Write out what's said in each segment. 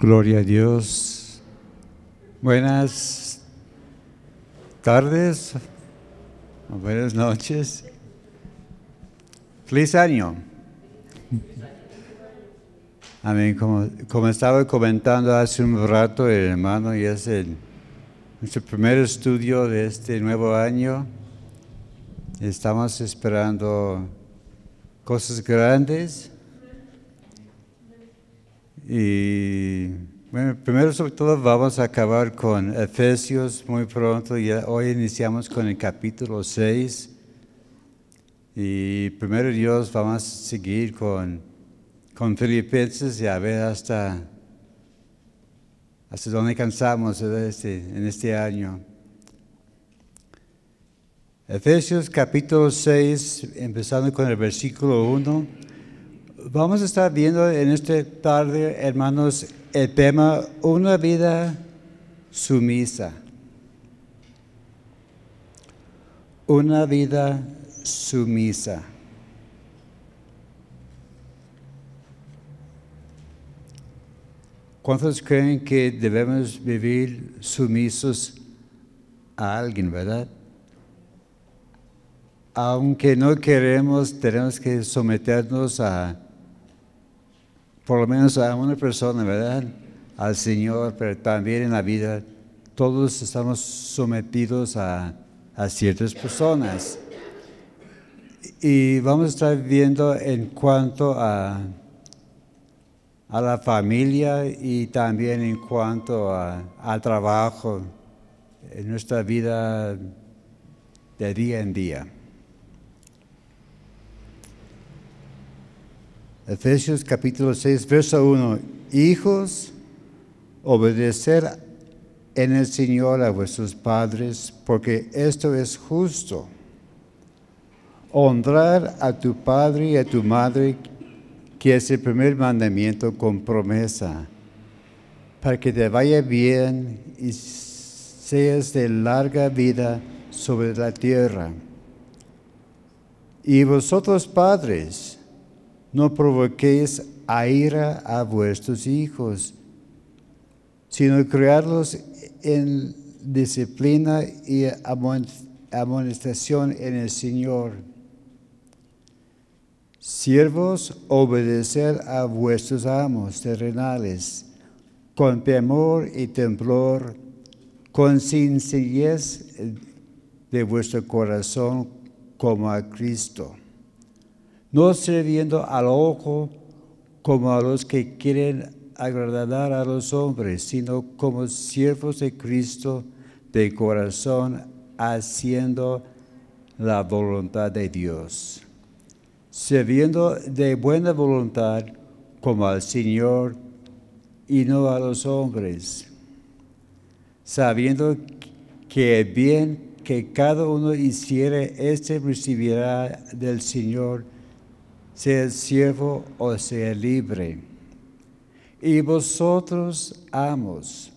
Gloria a Dios. Buenas tardes, buenas noches. Feliz año. Amén. Como, como estaba comentando hace un rato el hermano, y es el, nuestro primer estudio de este nuevo año. Estamos esperando cosas grandes. Y bueno, primero sobre todo vamos a acabar con Efesios muy pronto. Ya hoy iniciamos con el capítulo 6. Y primero Dios vamos a seguir con, con Filipenses y a ver hasta, hasta dónde cansamos este, en este año. Efesios capítulo 6, empezando con el versículo 1. Vamos a estar viendo en esta tarde, hermanos, el tema una vida sumisa. Una vida sumisa. ¿Cuántos creen que debemos vivir sumisos a alguien, verdad? Aunque no queremos, tenemos que someternos a, por lo menos a una persona, ¿verdad? Al Señor, pero también en la vida todos estamos sometidos a, ciertas personas. Y vamos a estar viendo en cuanto a, a la familia y también en cuanto al trabajo en nuestra vida de día en día. Efesios capítulo 6, verso 1. Hijos, obedecer en el Señor a vuestros padres, porque esto es justo. Honrar a tu padre y a tu madre, que es el primer mandamiento con promesa, para que te vaya bien y seas de larga vida sobre la tierra. Y vosotros padres, no provoquéis a ira a vuestros hijos, sino criarlos en disciplina y amonestación en el Señor. Siervos, obedecer a vuestros amos terrenales, con temor y temblor, con sencillez de vuestro corazón como a Cristo no sirviendo al ojo como a los que quieren agradar a los hombres, sino como siervos de Cristo de corazón, haciendo la voluntad de Dios, sirviendo de buena voluntad como al Señor y no a los hombres, sabiendo que el bien que cada uno hiciere, éste recibirá del Señor sea siervo o sea libre. Y vosotros, amos,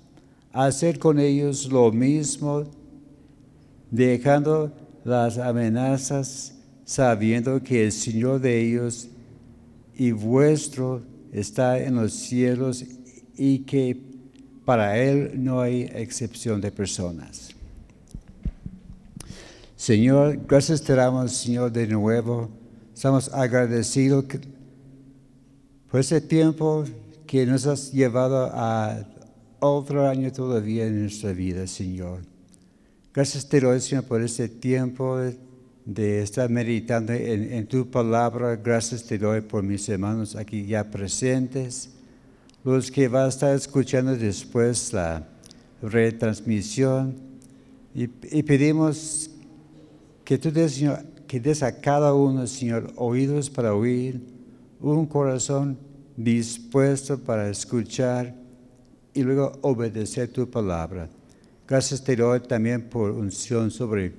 hacer con ellos lo mismo, dejando las amenazas, sabiendo que el Señor de ellos y vuestro está en los cielos y que para Él no hay excepción de personas. Señor, gracias te damos, Señor, de nuevo Estamos agradecidos por ese tiempo que nos has llevado a otro año todavía en nuestra vida, Señor. Gracias te doy, Señor, por este tiempo de estar meditando en, tu palabra. Gracias te doy por mis hermanos aquí ya presentes, los que van a estar escuchando después la retransmisión. Y, y pedimos que tú des, Señor, que des a cada uno, Señor, oídos para oír, un corazón dispuesto para escuchar y luego obedecer tu palabra. Gracias te doy también por unción sobre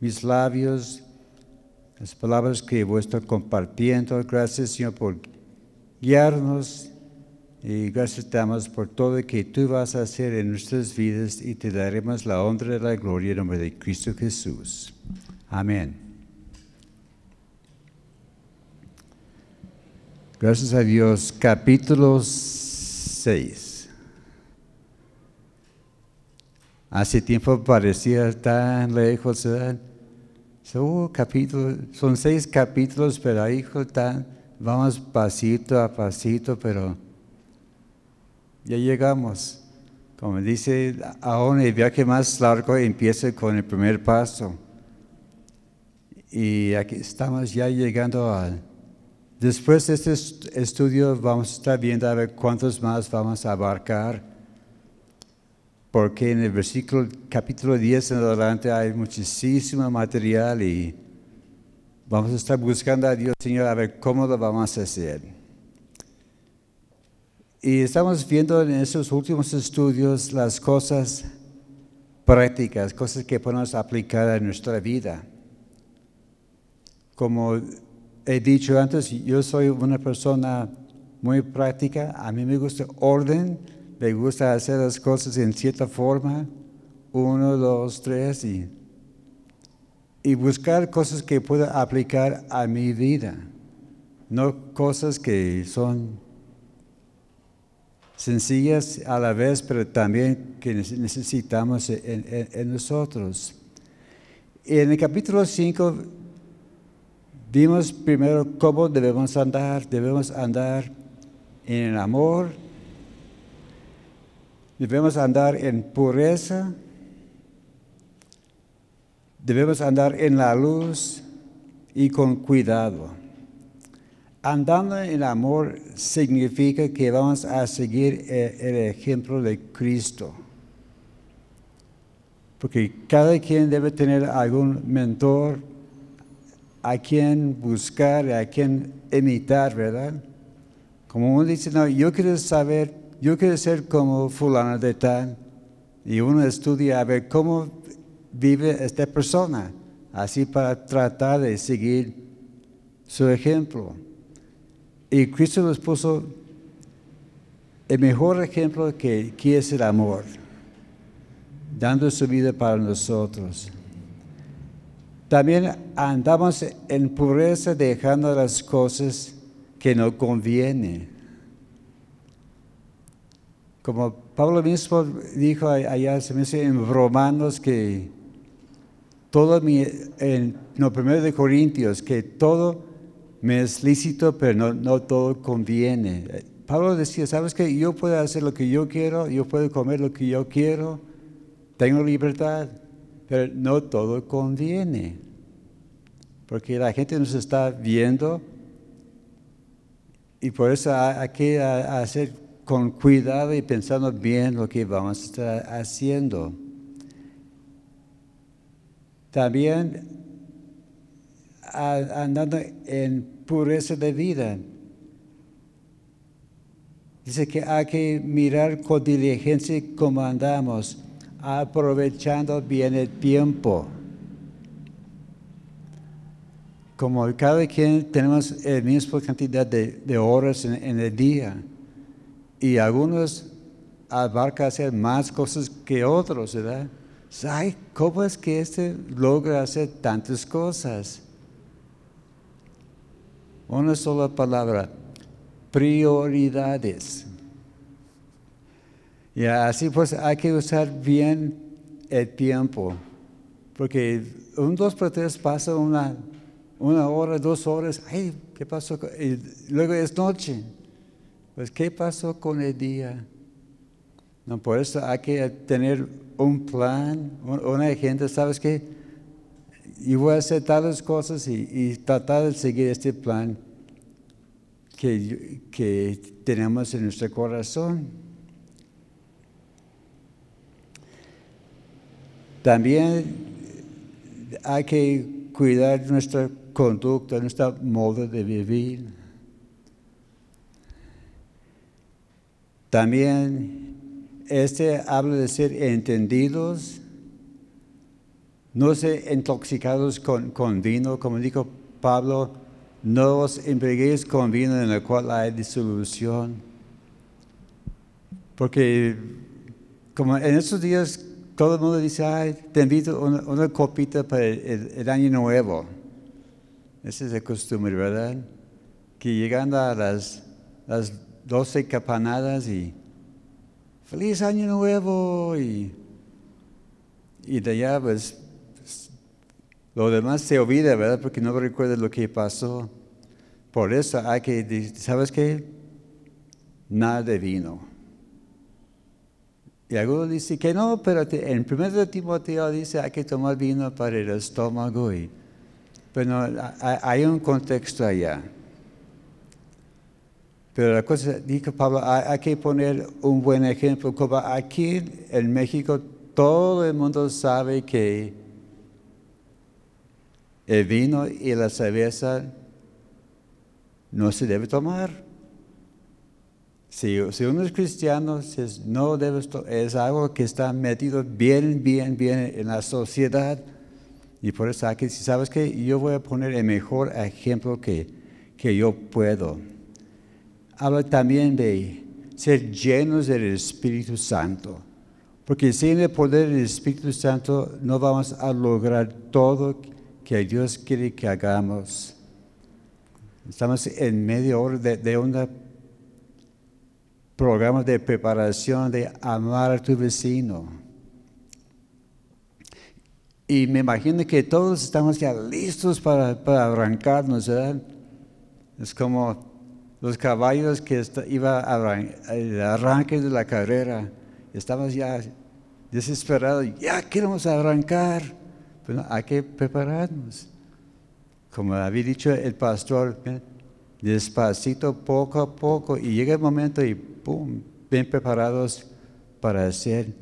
mis labios, las palabras que voy a estar compartiendo. Gracias, Señor, por guiarnos y gracias te damos por todo lo que tú vas a hacer en nuestras vidas y te daremos la honra y la gloria en nombre de Cristo Jesús. Amén. Gracias a Dios. Capítulo 6. Hace tiempo parecía tan lejos, ¿verdad? Capítulo, son seis capítulos, pero ahí tan, vamos pasito a pasito, pero ya llegamos. Como dice, aún el viaje más largo empieza con el primer paso. Y aquí estamos ya llegando al Después de este estudio vamos a estar viendo a ver cuántos más vamos a abarcar porque en el versículo capítulo 10 en adelante hay muchísimo material y vamos a estar buscando a Dios, Señor, a ver cómo lo vamos a hacer. Y estamos viendo en esos últimos estudios las cosas prácticas, cosas que podemos aplicar a nuestra vida. Como he dicho antes, yo soy una persona muy práctica, a mí me gusta orden, me gusta hacer las cosas en cierta forma, uno, dos, tres, y, y buscar cosas que pueda aplicar a mi vida, no cosas que son sencillas a la vez, pero también que necesitamos en, nosotros. Y en el capítulo 5 vimos primero cómo debemos andar, debemos andar en el amor, Debemos andar en pureza. Debemos andar en la luz y con cuidado. Andando en amor significa que vamos a seguir el ejemplo de Cristo. Porque cada quien debe tener algún mentor a quien buscar, a quien imitar, ¿verdad? Como uno dice, no, yo quiero saber yo quiero ser como fulano de tal. Y uno estudia a ver cómo vive esta persona, así para tratar de seguir su ejemplo. Y Cristo nos puso el mejor ejemplo que, que es el amor, dando su vida para nosotros. También andamos en pureza dejando las cosas que no convienen. Como Pablo mismo dijo allá, se me dice en Romanos que todo mi, en no, primero de Corintios, que todo me es lícito, pero no, no todo conviene. Pablo decía, ¿sabes qué? Yo puedo hacer lo que yo quiero, yo puedo comer lo que yo quiero, tengo libertad, pero no todo conviene. Porque la gente nos está viendo y por eso hay que hacer con cuidado y pensando bien lo que vamos a estar haciendo. También andando en pureza de vida. Dice que hay que mirar con diligencia cómo andamos, aprovechando bien el tiempo. Como cada quien tenemos la misma cantidad de, horas en el día y algunos abarca hacer más cosas que otros, ¿verdad? Ay, ¿cómo es que este logra hacer tantas cosas? Una sola palabra, prioridades. Y así pues hay que usar bien el tiempo, porque un dos por pasa una, una hora, dos horas, ay, ¿qué pasó? Y luego es noche. Pues, ¿qué pasó con el día? No, por eso hay que tener un plan, una agenda, ¿sabes qué? Y voy a hacer tales cosas y, tratar de seguir este plan que, que tenemos en nuestro corazón. También hay que cuidar nuestra conducta, nuestro modo de vivir. También este habla de ser entendidos, no ser intoxicados con, con vino, como dijo Pablo, no os embriaguéis con vino en el cual hay disolución. Porque como en estos días todo el mundo dice, ay, te invito una, una copita para el, año nuevo. Esa es la costumbre, ¿verdad? Que llegando a las, las 12 capanadas y feliz año nuevo y Y de allá, pues, lo demás se olvida, ¿verdad? Porque no recuerda lo que pasó. Por eso hay que, ¿sabes qué? Nada de vino. Y algunos dicen que no, pero en primer de Timoteo dice hay que tomar vino para el estómago. Y, pero hay un contexto allá. Pero la cosa, dijo Pablo, hay, que poner un buen ejemplo. Como aquí en México todo el mundo sabe que el vino y la cerveza no se debe tomar. Si, uno es cristiano, no debe, es algo que está metido bien, bien, bien en la sociedad. Y por eso aquí, si sabes que yo voy a poner el mejor ejemplo que, que yo puedo. Habla también de ser llenos del Espíritu Santo. Porque sin el poder del Espíritu Santo no vamos a lograr todo que Dios quiere que hagamos. Estamos en medio de, de un programa de preparación de amar a tu vecino. Y me imagino que todos estamos ya listos para, para arrancarnos, ¿verdad? Es como los caballos que iba al arranque de la carrera. Estamos ya desesperados, ya queremos arrancar. Pero hay que prepararnos. Como había dicho el pastor, despacito, poco a poco, y llega el momento y bien preparados para hacer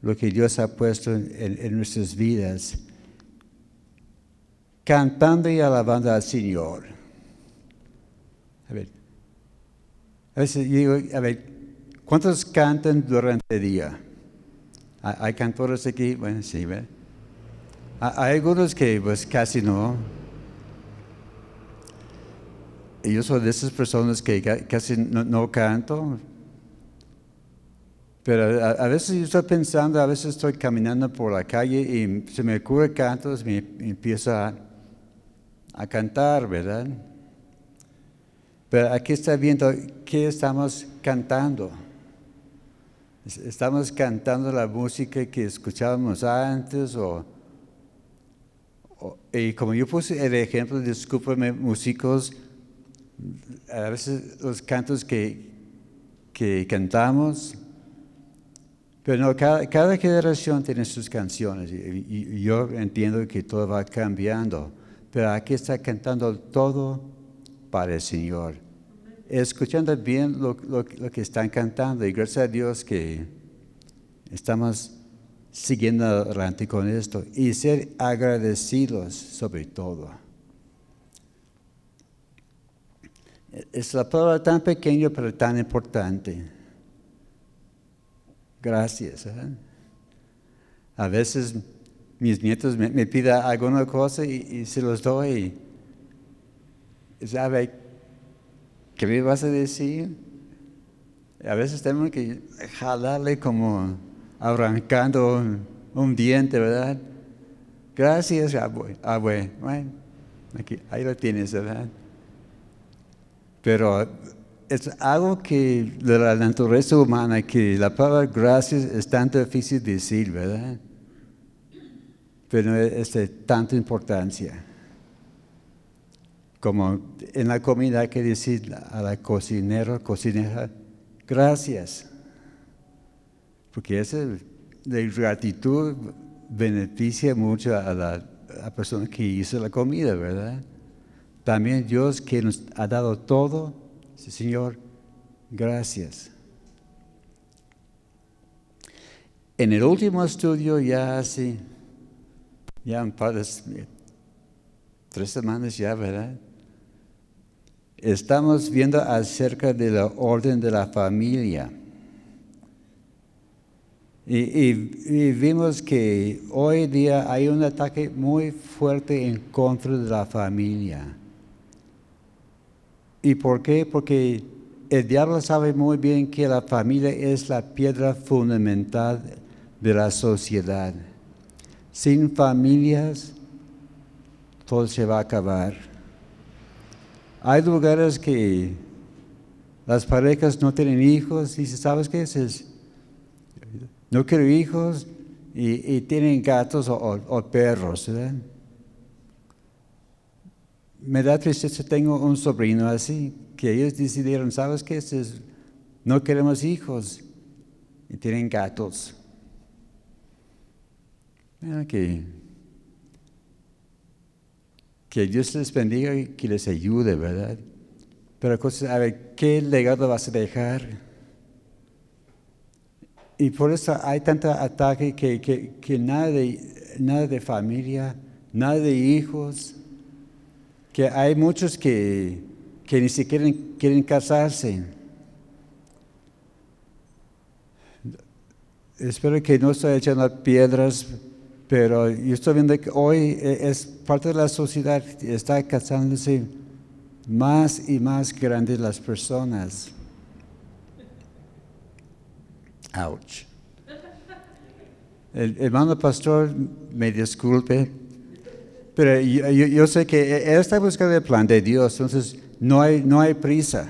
lo que Dios ha puesto en, nuestras vidas. Cantando y alabando al Señor. A ver, a veces digo, a ver, ¿cuántos cantan durante el día? ¿Hay cantores aquí? Bueno, sí, ¿verdad? Hay algunos que pues casi no. Y yo soy de esas personas que casi no, canto. Pero a, veces yo estoy pensando, a veces estoy caminando por la calle y se me ocurre cantos y me, empiezo a, a cantar, ¿verdad? Pero aquí está viendo qué estamos cantando. Estamos cantando la música que escuchábamos antes o y como yo puse el ejemplo, discúlpeme, músicos, a veces los cantos que, que cantamos, pero no, cada, cada, generación tiene sus canciones y, yo entiendo que todo va cambiando, pero aquí está cantando todo para el Señor, escuchando bien lo, lo, lo que están cantando y gracias a Dios que estamos siguiendo adelante con esto y ser agradecidos sobre todo. Es la palabra tan pequeña pero tan importante. Gracias. ¿eh? A veces mis nietos me, piden alguna cosa y, se los doy. ¿Sabe qué me vas a decir? A veces tengo que jalarle como arrancando un, diente, ¿verdad? Gracias, abue. Bueno, aquí, ahí lo tienes, ¿verdad? Pero es algo que de la naturaleza humana, que la palabra gracias es tan difícil de decir, ¿verdad? Pero es de tanta importancia. Como en la comida hay que decir a la cocinera, cocinera, gracias porque esa de gratitud beneficia mucho a la, persona que hizo la comida, ¿verdad? También Dios que nos ha dado todo, Señor, gracias. En el último estudio, ya hace, ya un par de, tres semanas ya, ¿verdad? Estamos viendo acerca de la orden de la familia. Y, vimos que hoy día hay un ataque muy fuerte en contra de la familia. ¿Y por qué? Porque el diablo sabe muy bien que la familia es la piedra fundamental de la sociedad. Sin familias, todo se va a acabar. Hay lugares que las parejas no tienen hijos y ¿sabes qué? Es no quiero hijos, y, tienen gatos o, perros. Me da tristeza, tengo un sobrino así, que ellos decidieron, ¿sabes qué? no queremos hijos y tienen gatos. que, que Dios les bendiga y que les ayude, ¿verdad? Pero a ver, ¿qué legado vas a dejar? Y por eso hay tanto ataque que, que, nada, de, nada de familia, nada de hijos, que hay muchos que, que ni siquiera quieren casarse. Espero que no estoy echando piedras, pero yo estoy viendo que hoy es parte de la sociedad, está casándose más y más grandes las personas. Ouch. El hermano pastor, me disculpe, pero yo, sé que él está buscando el plan de Dios, entonces no hay, no hay prisa.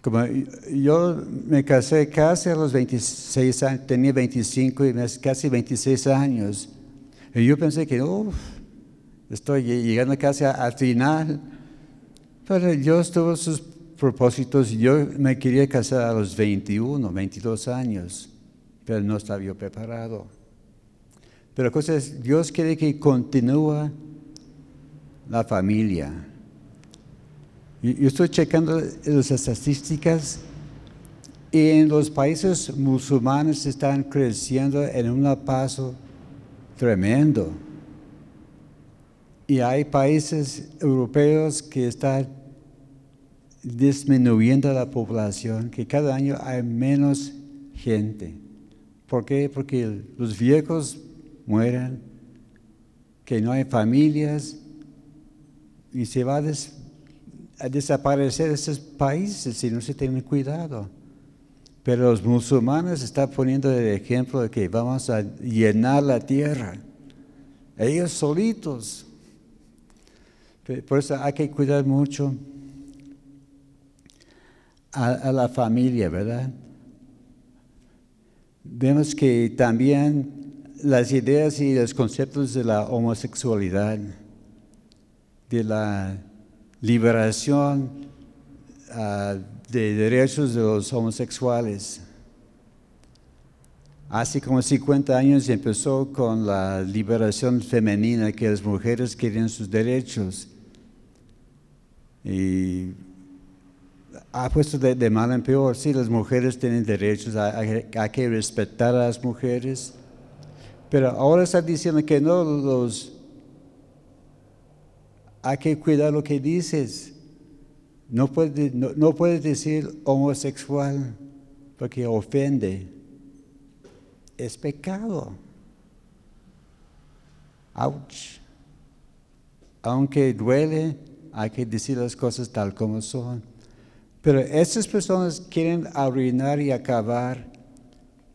Como yo me casé casi a los 26 años, tenía 25 y casi 26 años. Y yo pensé que, uff, estoy llegando casi al final. Pero Dios tuvo sus propósitos. Yo me quería casar a los 21, 22 años, pero no estaba yo preparado. Pero la cosa es, Dios quiere que continúe la familia. Yo estoy checando las estadísticas y en los países musulmanes están creciendo en un paso tremendo. Y hay países europeos que están disminuyendo la población, que cada año hay menos gente. ¿Por qué? Porque los viejos mueren, que no hay familias y se va a, desaparecer esos países si no se tiene cuidado. Pero los musulmanes están poniendo el ejemplo de que vamos a llenar la tierra. Ellos solitos. Por eso hay que cuidar mucho a, la familia, ¿verdad? Vemos que también las ideas y los conceptos de la homosexualidad, de la liberación ah, de derechos de los homosexuales. Hace como 50 años empezó con la liberación femenina, que las mujeres querían sus derechos. Y ha puesto de, mal en peor. Sí, las mujeres tienen derechos, hay, que respetar a las mujeres. Pero ahora está diciendo que no los... Hay que cuidar lo que dices. No puedes no, decir homosexual porque ofende. Es pecado. Ouch. Aunque duele, hay que decir las cosas tal como son. Pero estas personas quieren arruinar y acabar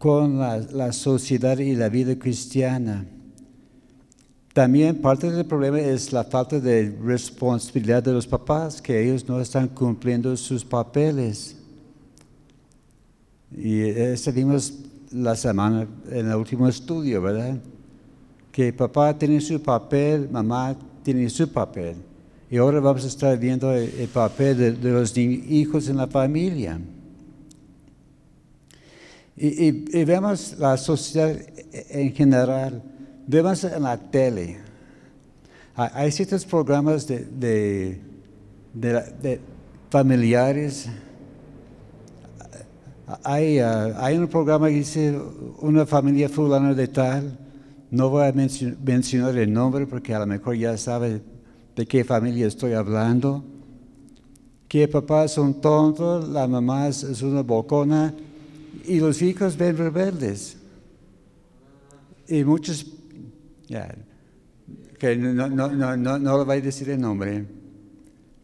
con la, sociedad y la vida cristiana. También parte del problema es la falta de responsabilidad de los papás, que ellos no están cumpliendo sus papeles. Y eso vimos la semana en el último estudio, ¿verdad? Que papá tiene su papel, mamá tiene su papel. Y ahora vamos a estar viendo el, papel de, los hijos en la familia. Y, vemos la sociedad en general, vemos en la tele. Hay ciertos programas de, familiares. Hay, uh, hay, un programa que dice una familia fulana de tal. No voy a mencionar el nombre porque a lo mejor ya sabe de qué familia estoy hablando, que papás son tontos, la mamá es una bocona y los hijos ven rebeldes. Y muchos, que no, no, no, no, no le voy a decir el nombre,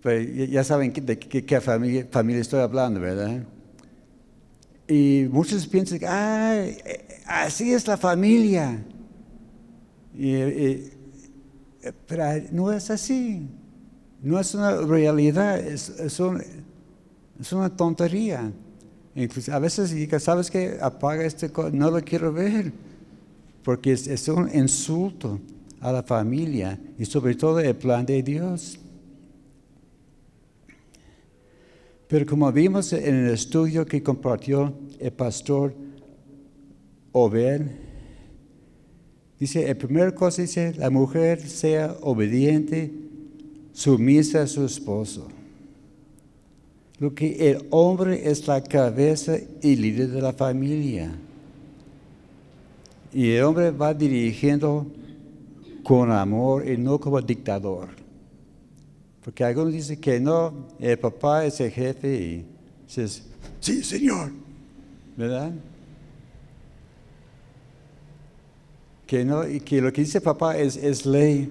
pero ya saben de qué, familia, familia estoy hablando, ¿verdad? Y muchos piensan, ay, así es la familia. y, pero no es así. No es una realidad, es, es, una tontería. Incluso a veces diga, ¿sabes qué? Apaga este, no lo quiero ver, porque es, es un insulto a la familia y sobre todo el plan de Dios. Pero como vimos en el estudio que compartió el pastor Obed, dice, la primera cosa dice, la mujer sea obediente, sumisa a su esposo. Lo que el hombre es la cabeza y líder de la familia. Y el hombre va dirigiendo con amor y no como dictador. Porque algunos dicen que no, el papá es el jefe y dices, sí, señor, ¿verdad? Que, no, y que lo que dice papá es, es ley.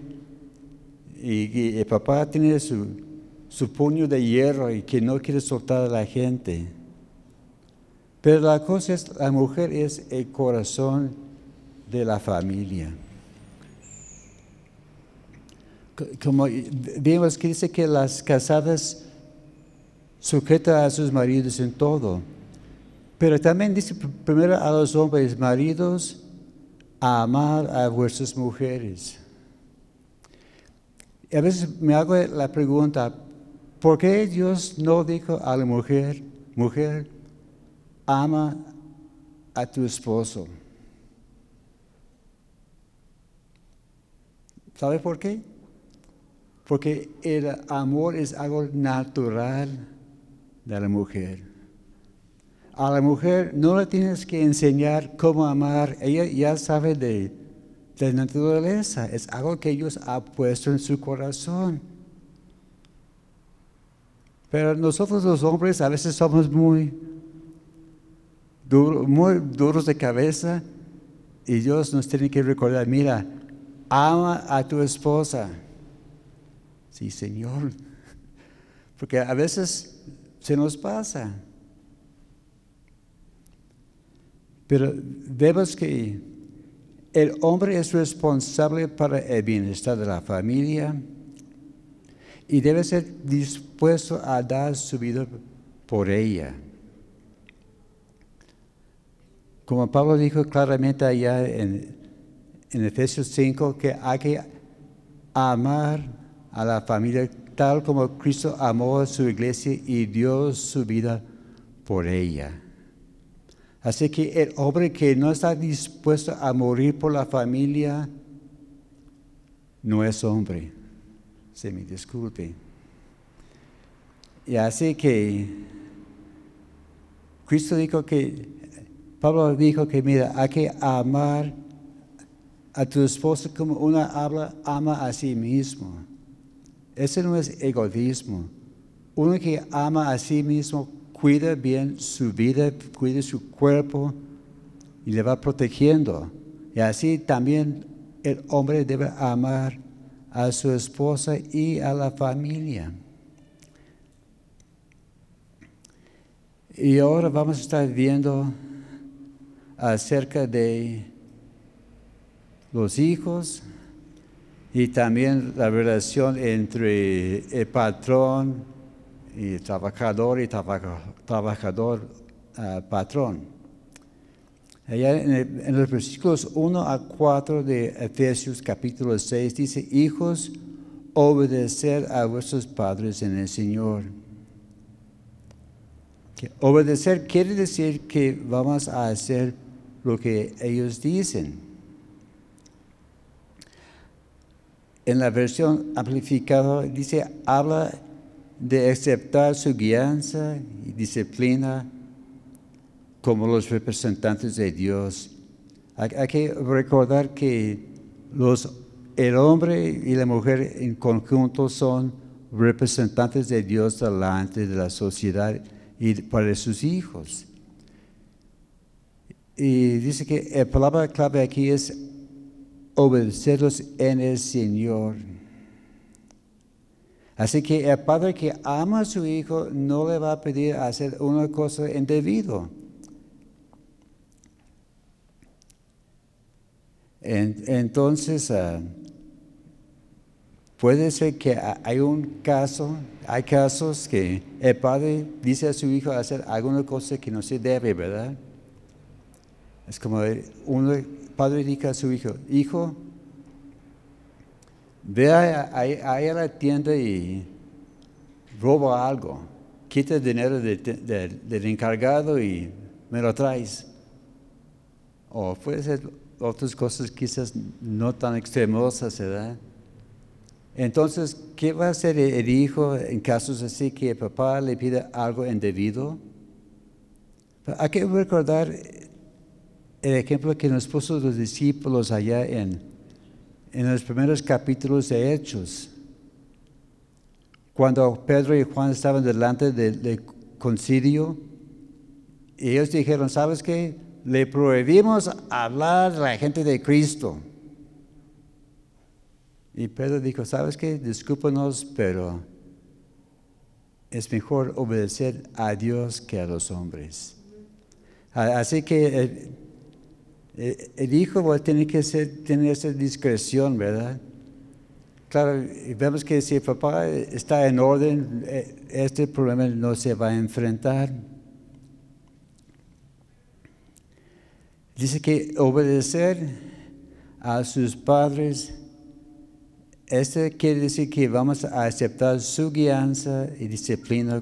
Y, el papá tiene su, su puño de hierro y que no quiere soltar a la gente. Pero la cosa es, la mujer es el corazón de la familia como vimos que dice que las casadas sujetan a sus maridos en todo. Pero también dice primero a los hombres, maridos, a amar a vuestras mujeres. Y a veces me hago la pregunta, ¿por qué Dios no dijo a la mujer, mujer, ama a tu esposo? ¿Sabe por qué? Porque el amor es algo natural de la mujer. A la mujer no le tienes que enseñar cómo amar, ella ya sabe de, de naturaleza, es algo que Dios ha puesto en su corazón. Pero nosotros los hombres a veces somos muy, muy duros de cabeza y Dios nos tiene que recordar, mira, ama a tu esposa Sí, Señor. Porque a veces se nos pasa. Pero vemos que el hombre es responsable para el bienestar de la familia y debe ser dispuesto a dar su vida por ella. Como Pablo dijo claramente allá en, en Efesios 5, que hay que amar a la familia tal como Cristo amó a su iglesia y dio su vida por ella. Así que el hombre que no está dispuesto a morir por la familia no es hombre. Se me disculpe. Y así que Cristo dijo que, Pablo dijo que mira, hay que amar a tu esposa como una habla ama a sí mismo. Ese no es egoísmo. Uno que ama a sí mismo cuida bien su vida, cuida su cuerpo y le va protegiendo. Y así también el hombre debe amar a su esposa y a la familia. Y ahora vamos a estar viendo acerca de los hijos, y también la relación entre el patrón y trabajador y trabajador ah, patrón. Allá en, los versículos 1 a 4 de Efesios capítulo 6 dice, hijos, obedecer a vuestros padres en el Señor. obedecer quiere decir que vamos a hacer lo que ellos dicen. en la versión amplificada dice, habla de aceptar su guianza y disciplina como los representantes de Dios. Hay, que recordar que los, el hombre y la mujer en conjunto son representantes de Dios delante de la sociedad y para sus hijos. Y dice que la palabra clave aquí es obedecerlos en el Señor. Así que el padre que ama a su hijo no le va a pedir hacer una cosa indebido. Entonces, ah, Puede ser que hay un caso, hay casos que el padre dice a su hijo hacer alguna cosa que no se debe, ¿verdad? Es como un padre dice a su hijo, hijo, ve ahí a, la tienda y roba algo, quita el dinero del encargado y me lo traes. O puede ser otras cosas quizás no tan extremosas, ¿verdad? Entonces, ¿qué va a hacer el hijo en casos así que el papá le pide algo indebido? Hay que recordar el ejemplo que nos puso los discípulos allá en, en los primeros capítulos de Hechos. Cuando Pedro y Juan estaban delante del, concilio, ellos dijeron, ¿sabes qué? Le prohibimos hablar a la gente de Cristo. Y Pedro dijo, ¿sabes qué? Discúlpanos, pero es mejor obedecer a Dios que a los hombres. Así que el, hijo tiene que ser, tener esa discreción, ¿verdad? Claro, vemos que si el papá está en orden, eh, este problema no se va a enfrentar. Dice que obedecer a sus padres este quiere decir que vamos a aceptar su guianza y disciplina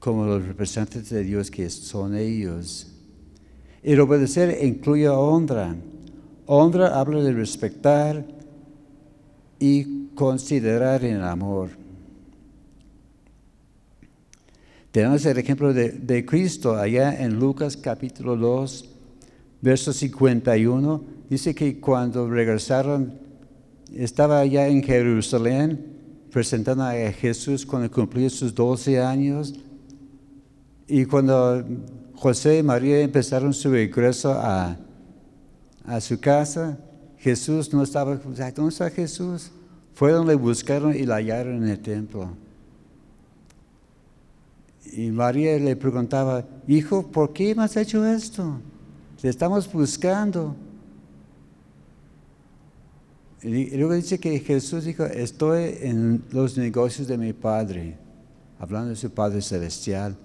como los representantes de Dios que son ellos. El obedecer incluye honra. Honra habla de respetar y considerar en amor. Tenemos el ejemplo de, de, Cristo allá en Lucas capítulo 2, verso 51. Dice que cuando regresaron estaba allá en Jerusalén presentando a Jesús cuando cumplió sus 12 años. Y cuando José y María empezaron su regreso a, a su casa, Jesús no estaba. ¿Dónde está Jesús? Fueron, le buscaron y la hallaron en el templo. Y María le preguntaba, hijo, ¿por qué me has hecho esto? Te estamos buscando. Luego dice que Jesús dijo, estoy en los negocios de mi Padre, hablando de su Padre Celestial.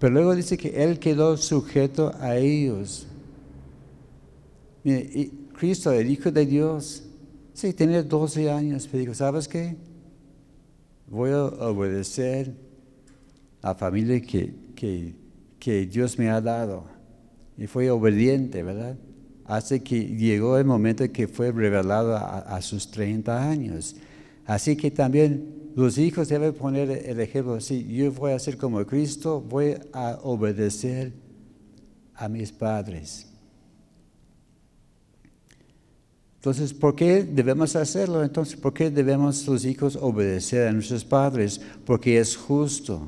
Pero luego dice que Él quedó sujeto a ellos. y Cristo, el Hijo de Dios, sí, tenía 12 años, pero dijo, ¿sabes qué? Voy a obedecer a la familia que, que, que Dios me ha dado. Y fue obediente, ¿verdad? Hace que llegó el momento que fue revelado a, sus 30 años. Así que también los hijos deben poner el ejemplo, si yo voy a ser como Cristo, voy a obedecer a mis padres. Entonces, ¿por qué debemos hacerlo? Entonces, ¿por qué debemos los hijos obedecer a nuestros padres? Porque es justo.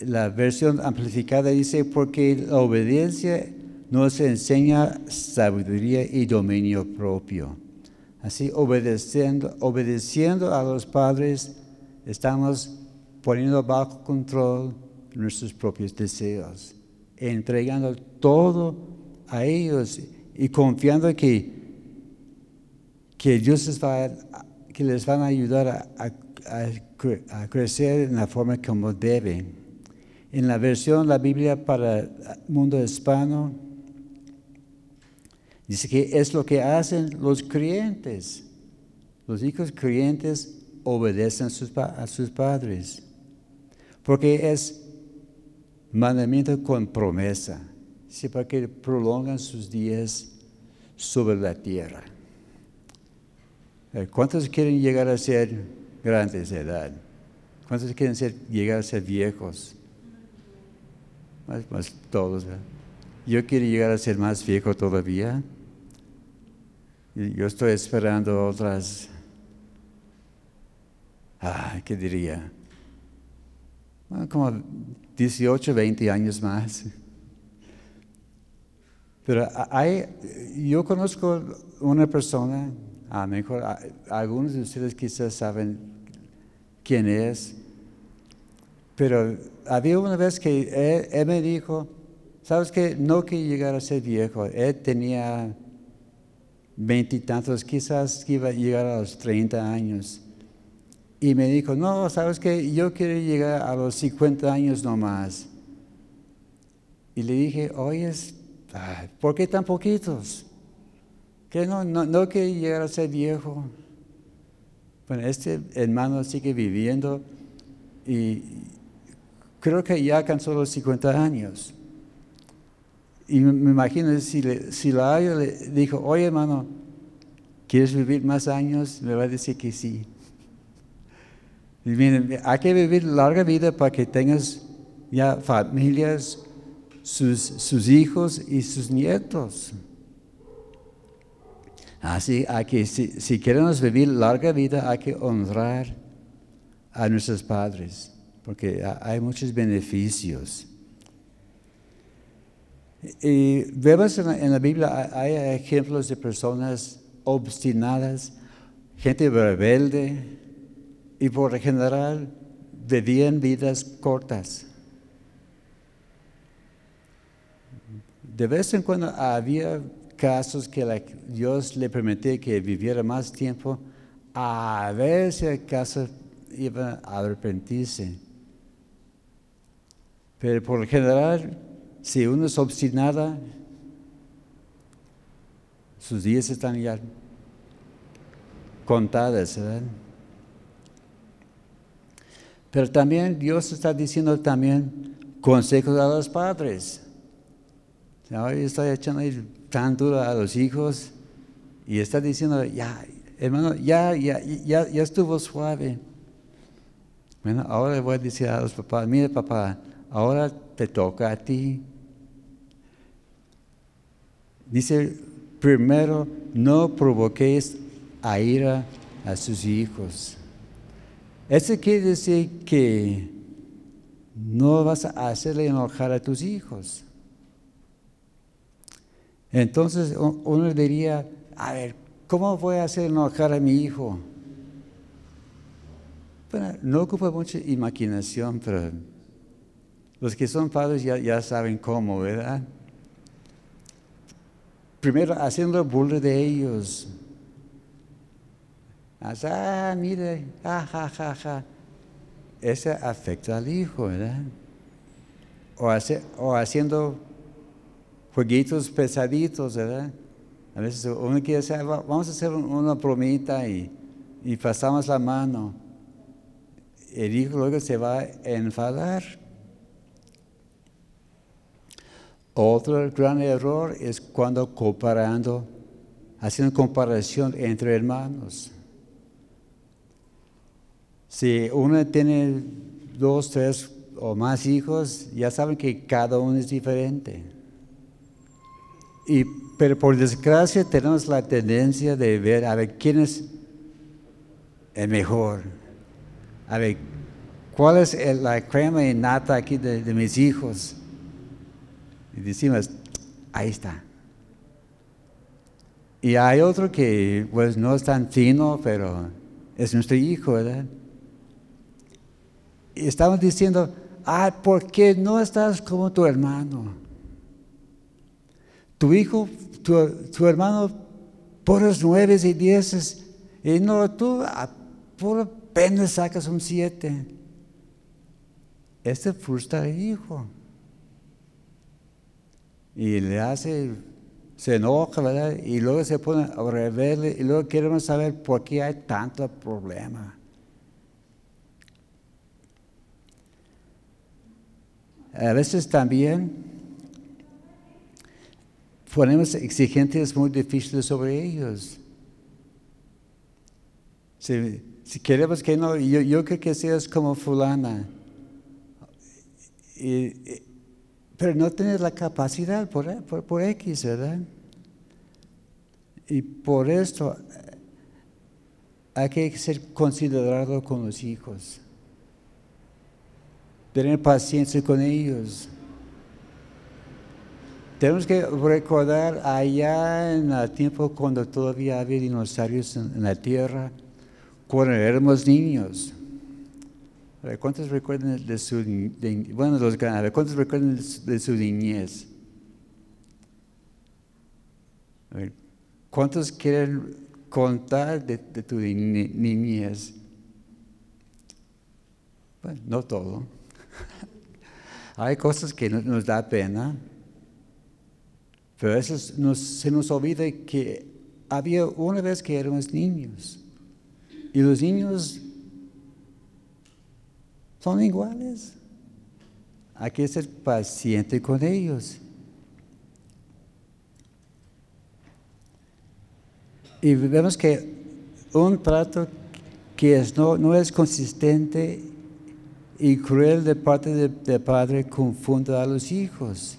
La versión amplificada dice, porque la obediencia nos enseña sabiduría y dominio propio. Así, obedeciendo, obedeciendo a los padres, estamos poniendo bajo control nuestros propios deseos, entregando todo a ellos y confiando que, que Dios les va, que les van a ayudar a, a crecer en la forma como deben. En la versión, la Biblia para el mundo hispano, Dice que es lo que hacen los creyentes. Los hijos creyentes obedecen a sus, padres. Porque es mandamiento con promesa. Sí, para que prolongan sus días sobre la tierra. Eh, ¿Cuántos quieren llegar a ser grandes de edad? ¿Cuántos quieren ser, llegar a ser viejos? Más, todos. Yo quiero llegar a ser más viejo todavía. Yo estoy esperando otras, ah, ¿qué diría? como 18, 20 años más. Pero hay, yo conozco una persona, a mejor algunos de ustedes quizás saben quién es, pero había una vez que él, me dijo, ¿sabes qué? No que llegar a ser viejo, él tenía veintitantos, quizás iba a llegar a los 30 años. Y me dijo, no, sabes que yo quiero llegar a los 50 años nomás. Y le dije, oye, ¿por qué tan poquitos? Que no, no, no quiere llegar a ser viejo. Bueno, este hermano sigue viviendo y creo que ya alcanzó los 50 años. Y me imagino si, le, si la le dijo, oye hermano, ¿quieres vivir más años? Me va a decir que sí. Y miren, hay que vivir larga vida para que tengas ya familias, sus, sus hijos y sus nietos. Así hay que, si, si queremos vivir larga vida, hay que honrar a nuestros padres, porque hay muchos beneficios. Y vemos en la, Biblia, hay ejemplos de personas obstinadas, gente rebelde, y por lo general vivían vidas cortas. De vez en cuando había casos que Dios le permitía que viviera más tiempo, a ver si acaso iba a arrepentirse. Pero por lo general si uno es obstinada, sus días están ya contadas, ¿verdad? Pero también Dios está diciendo también consejos a los padres. Hoy estoy echando tan duro a los hijos y está diciendo, ya, hermano, ya, ya, ya, ya estuvo suave. Bueno, ahora voy a decir a los papás, mire papá, ahora te toca a ti. Dice, primero, no provoquéis a ira a sus hijos. Eso quiere decir que no vas a hacerle enojar a tus hijos. Entonces uno diría, a ver, ¿cómo voy a hacer enojar a mi hijo? Bueno, no ocupa mucha imaginación, pero los que son padres ya, ya saben cómo, ¿verdad? primero haciendo burla de ellos. Ah, mire, ah, ja, ja, ja. Ese afecta al hijo, ¿verdad? O, o haciendo jueguitos pesaditos, ¿verdad? A veces uno quiere hacer, vamos a hacer una bromita y, y pasamos la mano. El hijo luego se va a enfadar. Otro gran error es cuando comparando, haciendo comparación entre hermanos. Si uno tiene dos, tres o más hijos, ya saben que cada uno es diferente. Y, pero por desgracia tenemos la tendencia de ver a ver quién es el mejor. A ver, ¿cuál es la crema innata aquí de mis hijos? Y decimos, ahí está. Y hay otro que pues no es tan fino, pero es nuestro hijo, ¿verdad? Y estamos diciendo, ah, ¿por qué no estás como tu hermano? Tu hijo, tu, hermano, por los nueve y dieces, y no, tú a puro pena sacas un siete. Este frustra el hijo y le hace, se enoja, ¿verdad? Y luego se pone a rebelde y luego queremos saber por qué hay tanto problema. A veces también ponemos exigentes muy difíciles sobre ellos. Si, queremos que no, yo, yo creo que seas como fulana. y, pero no tener la capacidad por, por, X, ¿verdad? Y por esto eh, hay que ser considerado con los hijos, tener paciencia con ellos. Tenemos que recordar allá en el tiempo cuando todavía había dinosaurios en la tierra, cuando éramos niños. ¿Cuántos recuerdan de su, bueno, los, ¿cuántos recuerdan de su niñez? ¿Cuántos quieren contar de, tu niñez? Bueno, no todo. Hay cosas que nos da pena, pero a veces se nos olvida que había una vez que éramos niños. Y los niños son iguales. Hay que ser paciente con ellos. Y vemos que un trato que no, no es consistente y cruel de parte del padre confunde a los hijos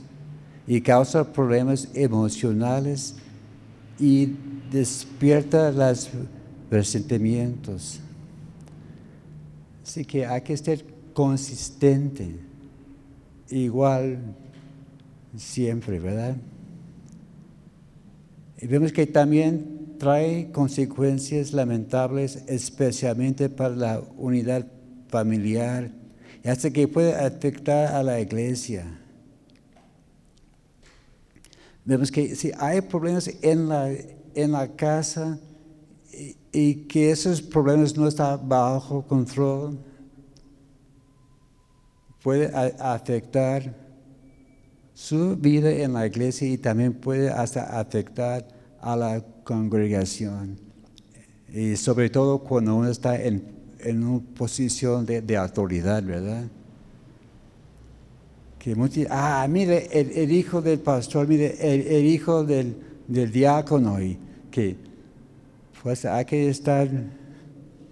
y causa problemas emocionales y despierta los resentimientos. Así que hay que ser consistente, igual siempre, ¿verdad? Y vemos que también trae consecuencias lamentables, especialmente para la unidad familiar, y hasta que puede afectar a la iglesia. Vemos que si hay problemas en la, en la casa y, que esos problemas no están bajo control, puede afectar su vida en la iglesia y también puede hasta afectar a la congregación. Y sobre todo cuando uno está en, en una posición de, autoridad, ¿verdad? Que muchos, ah, mire, el, hijo del pastor, mire, el, hijo del, del, diácono, y que pues hay que estar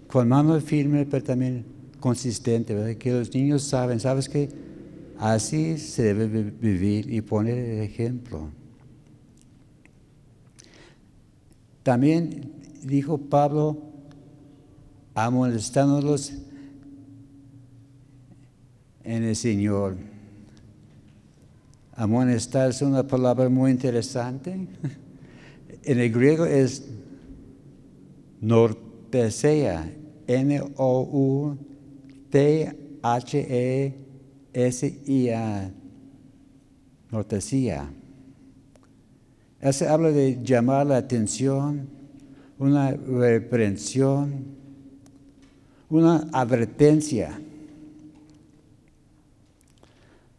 con mano firme, pero también consistente, ¿verdad? Que los niños saben, ¿sabes qué? Así se debe vivir y poner el ejemplo. También dijo Pablo, amonestándolos en el Señor. Amonestar es una palabra muy interesante. En el griego es nortesea, N-O-U-T-H-E-S-I-A, nortesía. Ese habla de llamar la atención, una reprensión, una advertencia.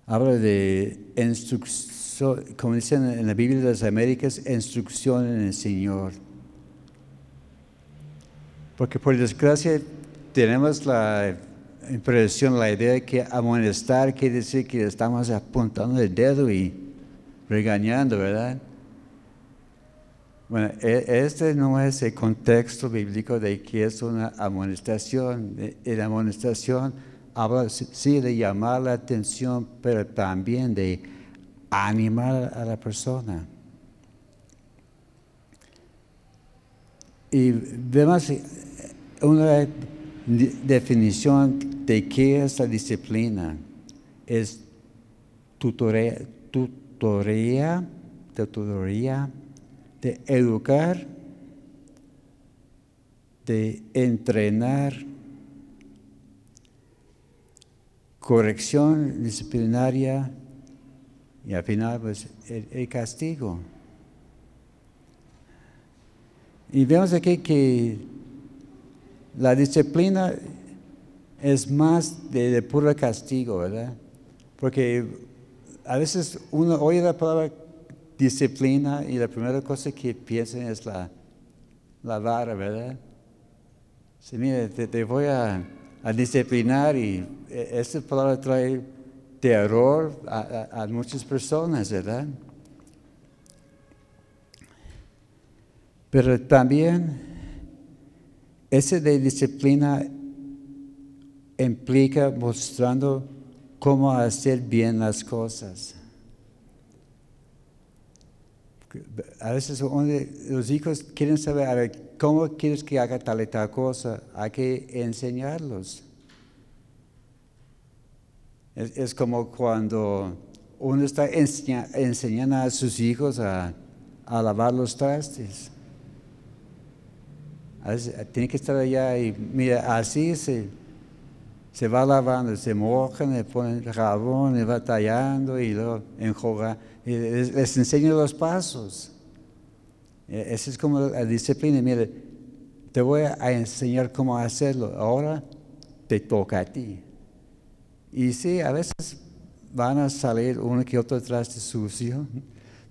Habla de instrucción, como dicen en la Biblia de las Américas, instrucción en el Señor. Porque por desgracia tenemos la impresión, la idea de que amonestar quiere decir que estamos apuntando el dedo y regañando, ¿verdad? Bueno, e, este no es el contexto bíblico de que es una amonestación. La amonestación habla sí de llamar la atención, pero también de animar a la persona. Y vemos una definición de qué es la disciplina. Es tutoría, tutoría, tutoría de educar, de entrenar, corrección disciplinaria y al final pues el, castigo. Y vemos aquí que la disciplina es más de, puro castigo, ¿verdad? Porque a veces uno oye la palabra disciplina y la primera cosa que piensan es la, la vara, ¿verdad? Sí, mire, te, voy a, disciplinar y e, esta palabra trae terror a, a, muchas personas, ¿verdad? Pero también ese de disciplina implica mostrando cómo hacer bien las cosas a veces los hijos quieren saber, ¿cómo quieres que haga tal y tal cosa? Hay que enseñarlos. Es, como cuando uno está enseñando a sus hijos a, lavar los trastes. Tiene que estar allá y mira, así se, se va lavando, se mojan, le ponen jabón, le va tallando y luego enjuaga les, enseño los pasos. E- Esa es como la disciplina. Mire, te voy a enseñar cómo hacerlo. Ahora te toca a ti. Y sí, a veces van a salir uno que otro traste sucio.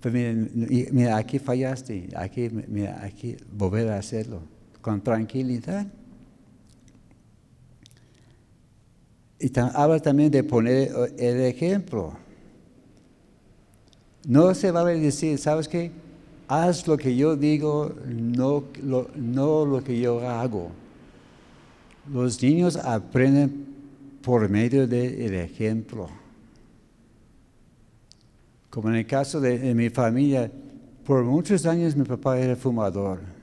Pero miren, y- mira, aquí fallaste. Aquí, mira, aquí volver a hacerlo con tranquilidad. Y habla también de poner eh, el ejemplo. No se vale decir, ¿sabes qué? Haz lo que yo digo, no lo, no lo que yo hago. Los niños aprenden por medio del ejemplo. Como en el caso de mi familia, por muchos años mi papá era fumador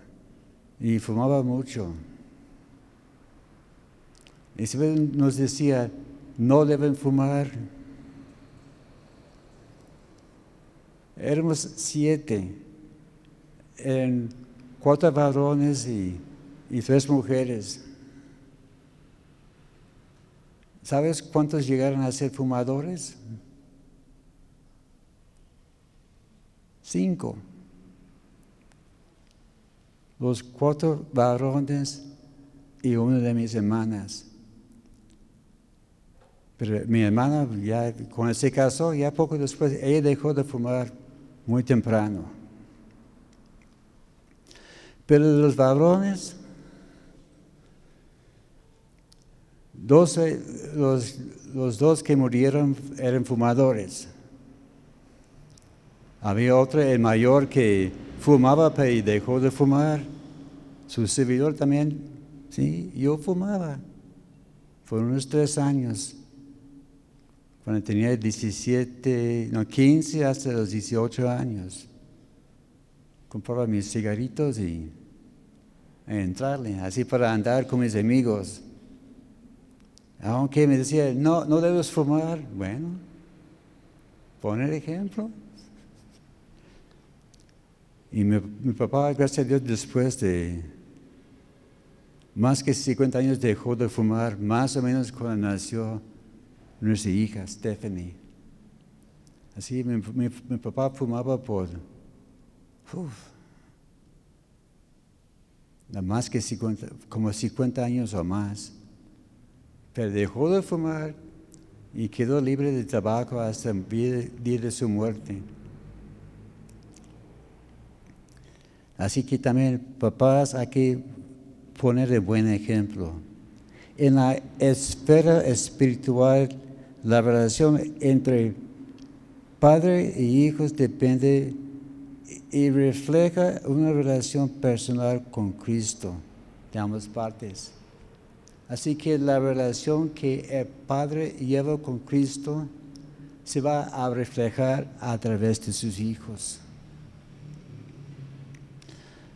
y fumaba mucho. Y nos decía, no deben fumar. Éramos siete, en cuatro varones y, y tres mujeres. ¿Sabes cuántos llegaron a ser fumadores? Cinco. Los cuatro varones y una de mis hermanas. Pero mi hermana, ya cuando se casó, ya poco después, ella dejó de fumar muy temprano. Pero los varones, los, los dos que murieron eran fumadores. Había otro, el mayor, que fumaba pero dejó de fumar. Su servidor también, sí, yo fumaba. Por unos tres años. Cuando tenía 17, no, 15 hasta los 18 años. Compraba mis cigaritos y entrarle, así para andar con mis amigos. Aunque me decía, no, no debes fumar. Bueno, poner ejemplo. Y mi, mi papá, gracias a Dios, después de más que 50 años dejó de fumar, más o menos cuando nació nuestra hija, Stephanie. Así, mi, mi- mi papá fumaba por, uf, más que 50, como 50 años o más. Pero dejó de fumar y quedó libre de tabaco hasta el día de su muerte. Así que también, papás, hay que poner el buen ejemplo. En la esfera espiritual, la relación entre padre y hijos depende y refleja una relación personal con Cristo de ambas partes. Así que la relación que el padre lleva con Cristo se va a reflejar a través de sus hijos.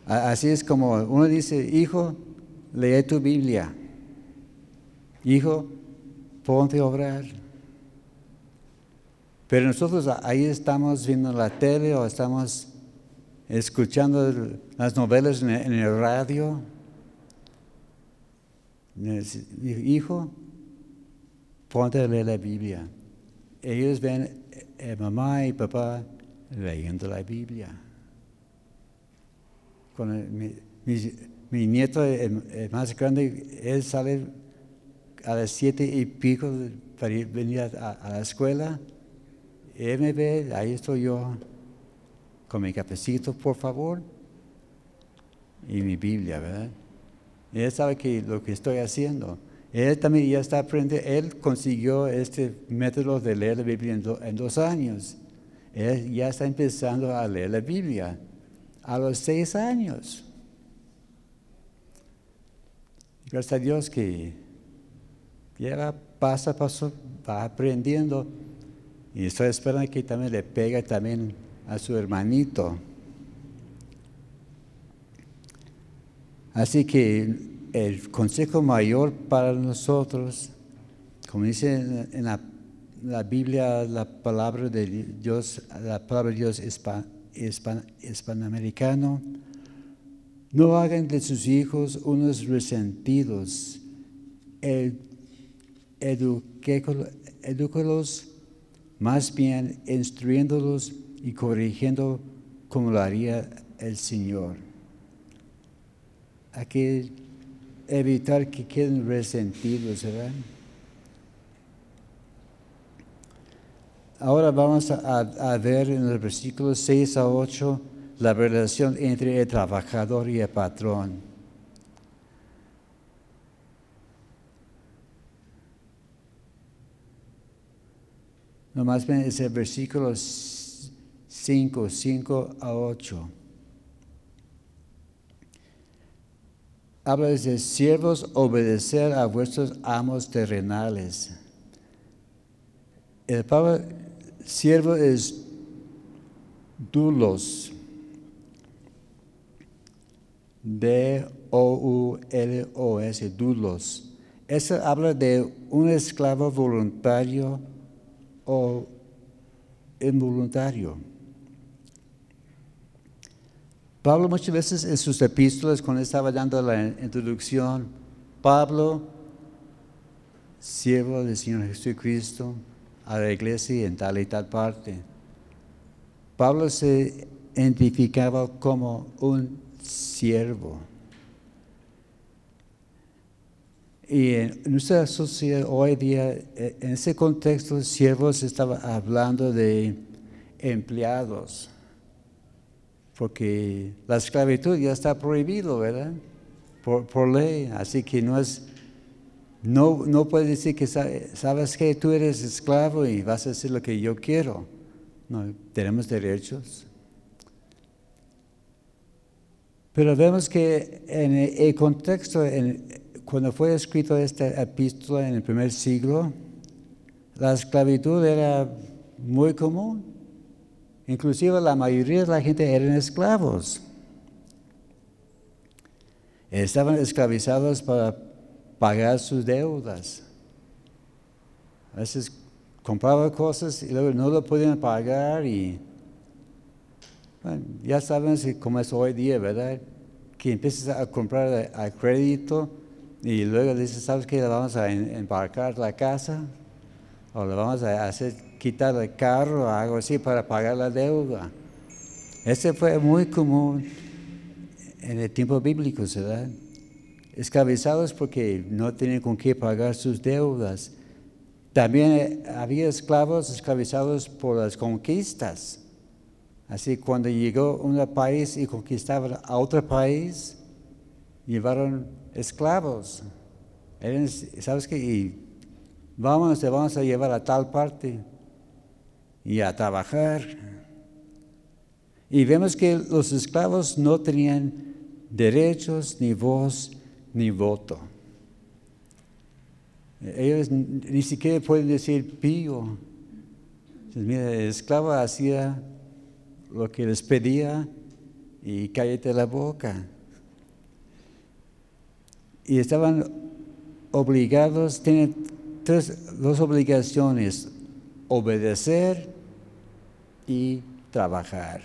A- Así es como uno dice, hijo, lee tu Biblia. Hijo, ponte a orar. Pero nosotros a- ahí estamos viendo la tele o estamos escuchando las novelas en el, radio. Hijo, ponte a leer la Biblia. Ellos ven eh, mamá y papá leyendo la Biblia. Mi, mi- nieto, el, más grande, él sale a las siete y pico para ir, venir a, la escuela. Él me ve, ahí estoy yo, con mi cafecito, por favor, y mi Biblia, ¿verdad? Él sabe que lo que estoy haciendo. Él también ya está aprendiendo, él consiguió este método de leer la Biblia en dos años. Él ya está empezando a leer la Biblia a los seis años. Gracias a Dios que ya va paso a paso, va aprendiendo. Y estoy esperando que también le pegue también a su hermanito. Así que el consejo mayor para nosotros, como dice en en la, la Biblia, la palabra de Dios, la palabra de Dios hispa- hispan- hispanoamericano, no hagan de sus hijos unos resentidos, el- más bien instruyéndolos y corrigiendo como lo haría el Señor. Hay que evitar que queden resentidos, ¿verdad? Ahora vamos a, a, ver en los versículos 6 a 8 la relación entre el trabajador y el patrón. Nomás ven ese versículo 5, 5 a 8. Habla de siervos obedecer a vuestros amos terrenales. El palabra siervo es dulos. D-O-U-L-O-S, dulos. Eso habla de un esclavo voluntario o involuntario. Pablo muchas veces en sus epístolas, cuando estaba dando la introducción, Pablo, siervo del Señor Jesucristo, a la iglesia en tal y tal parte. Pablo se identificaba como un siervo. Y en nuestra sociedad hoy día, e, en ese contexto, siervos estaba hablando de empleados porque la esclavitud ya está prohibido, ¿verdad? Por, ley, así que no es, no, no puedes decir que sabes que tú eres esclavo y vas a hacer lo que yo quiero. No, tenemos derechos. Pero vemos que en el contexto, cuando fue escrito esta epístola en el primer siglo, la esclavitud era muy común. Inclusive la mayoría de la gente eran esclavos. Estaban esclavizados para pagar sus deudas. A veces compraban cosas y luego no lo podían pagar y ya saben cómo es hoy día, ¿verdad? Que empiezas a comprar a, crédito y luego dices, ¿sabes qué? Le vamos a embarcar la casa o le vamos a hacer quitar el carro o algo así para pagar la deuda. Ese fue muy común en el tiempo bíblico, ¿verdad? Esclavizados porque no tenían con qué pagar sus deudas. También había esclavos esclavizados por las conquistas. Así cuando llegó un país y conquistaban a otro país, llevaron esclavos. ¿Sabes qué? Y vamos, te vamos a llevar a tal parte y a trabajar. Y vemos que los esclavos no tenían derechos, ni voz, ni voto. Ellos ni siquiera pueden decir pío. Mira, el esclavo hacía lo que les pedía y cállate la boca. Y estaban obligados, tienen tres, dos obligaciones, obedecer, y trabajar.